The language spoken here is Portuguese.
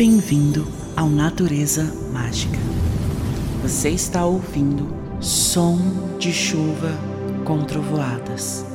Bem-vindo ao Natureza Mágica. Você está ouvindo som de chuva com trovoadas.